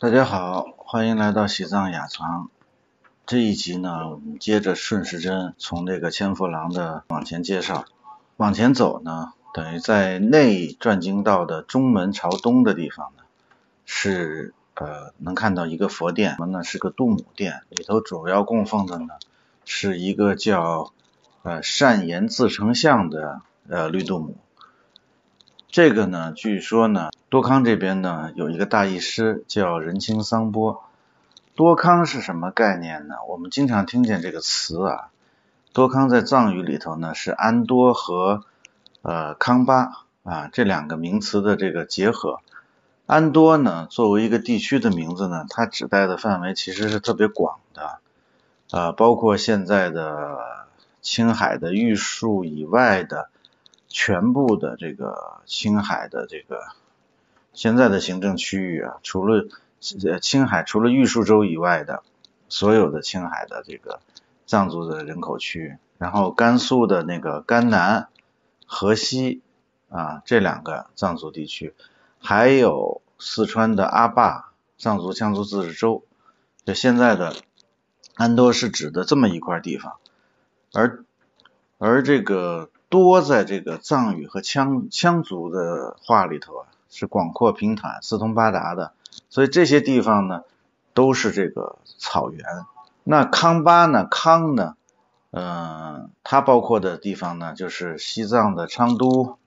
大家好，欢迎来到喜藏雅藏。这一集呢，我们接着顺时针从这个千佛廊的往前介绍，往前走呢，等于在内转经道的中门朝东的地方呢，是呃能看到一个佛殿，什么呢？是个度母殿，里头主要供奉的呢，是一个叫呃善言自成像的呃绿度母。这个呢，据说呢，多康这边呢有一个大译师叫仁青桑波。多康是什么概念呢？我们经常听见这个词啊。多康在藏语里头呢是安多和呃康巴啊这两个名词的这个结合。安多呢作为一个地区的名字呢，它指代的范围其实是特别广的啊，包括现在的青海的玉树以外的。全部的这个青海的这个现在的行政区域啊，除了青海除了玉树州以外的所有的青海的这个藏族的人口区，然后甘肃的那个甘南、河西啊这两个藏族地区，还有四川的阿坝藏族羌族自治州，就现在的安多是指的这么一块地方，而而这个。多在这个藏语和羌羌族的话里头啊，是广阔平坦、四通八达的，所以这些地方呢都是这个草原。那康巴呢，康呢，嗯，它包括的地方呢，就是西藏的昌都、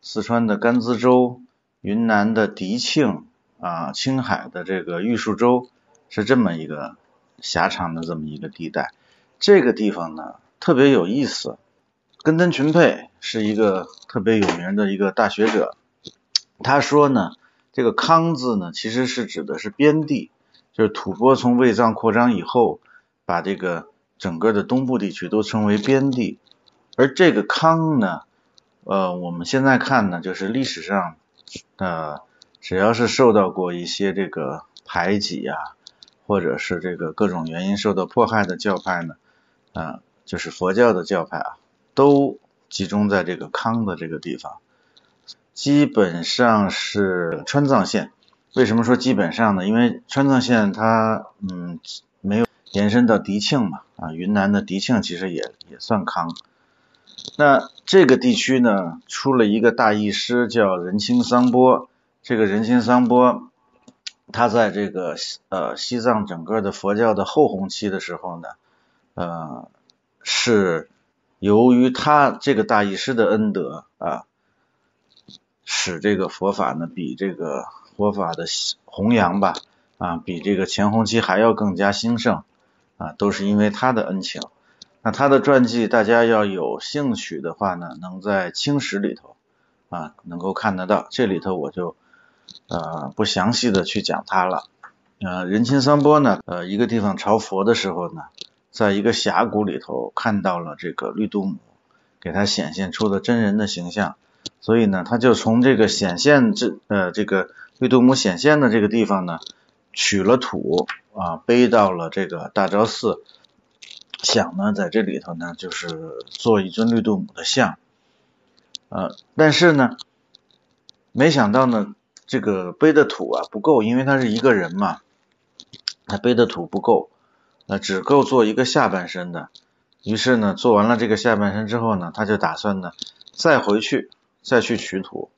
四川的甘孜州、云南的迪庆啊、青海的这个玉树州，是这么一个狭长的这么一个地带。这个地方呢特别有意思。根登群佩是一个特别有名的一个大学者，他说呢，这个康字呢，其实是指的是边地，就是吐蕃从卫藏扩张以后，把这个整个的东部地区都称为边地，而这个康呢，呃，我们现在看呢，就是历史上，呃，只要是受到过一些这个排挤呀，或者是这个各种原因受到迫害的教派呢，啊，就是佛教的教派啊。都集中在这个康的这个地方，基本上是川藏线。为什么说基本上呢？因为川藏线它嗯没有延伸到迪庆嘛，啊，云南的迪庆其实也也算康。那这个地区呢，出了一个大译师叫仁青桑波。这个仁青桑波，他在这个呃西藏整个的佛教的后红期的时候呢，呃是。由于他这个大医师的恩德啊，使这个佛法呢比这个佛法的弘扬吧啊比这个前弘期还要更加兴盛啊，都是因为他的恩情。那他的传记大家要有兴趣的话呢，能在清史里头啊能够看得到，这里头我就呃不详细的去讲他了。呃，仁钦三波呢，呃一个地方朝佛的时候呢。在一个峡谷里头看到了这个绿度母，给他显现出的真人的形象，所以呢，他就从这个显现这呃这个绿度母显现的这个地方呢，取了土啊，背到了这个大昭寺，想呢在这里头呢就是做一尊绿度母的像，呃，但是呢，没想到呢这个背的土啊不够，因为他是一个人嘛，他背的土不够。那只够做一个下半身的，于是呢，做完了这个下半身之后呢，他就打算呢，再回去再去取土，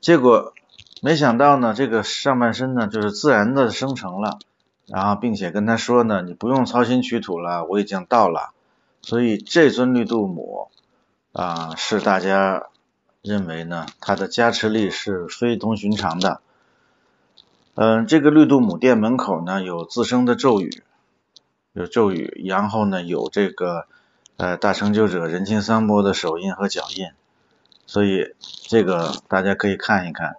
结果没想到呢，这个上半身呢，就是自然的生成了，然后并且跟他说呢，你不用操心取土了，我已经到了，所以这尊绿度母啊，是大家认为呢，它的加持力是非同寻常的。嗯，这个绿度母殿门口呢，有自生的咒语。有咒语，然后呢有这个呃大成就者人情三波的手印和脚印，所以这个大家可以看一看。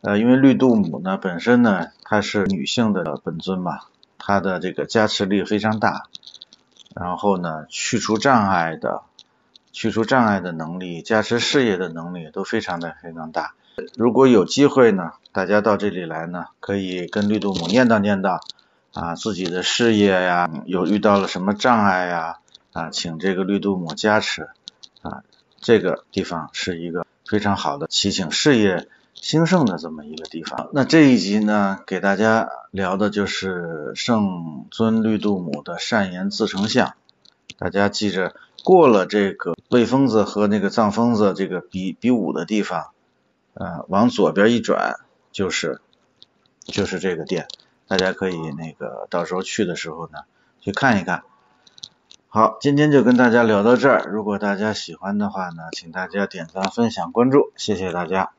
呃，因为绿度母呢本身呢它是女性的本尊嘛，它的这个加持力非常大，然后呢去除障碍的去除障碍的能力，加持事业的能力都非常的非常大。如果有机会呢，大家到这里来呢，可以跟绿度母念叨念叨。啊，自己的事业呀，有遇到了什么障碍呀？啊，请这个绿度母加持啊，这个地方是一个非常好的祈请事业兴盛的这么一个地方。那这一集呢，给大家聊的就是圣尊绿度母的善言自成像。大家记着，过了这个魏疯子和那个藏疯子这个比比武的地方，呃，往左边一转就是就是这个店，大家可以那个到时候去的时候呢去看一看。好，今天就跟大家聊到这儿。如果大家喜欢的话呢，请大家点赞、分享、关注，谢谢大家。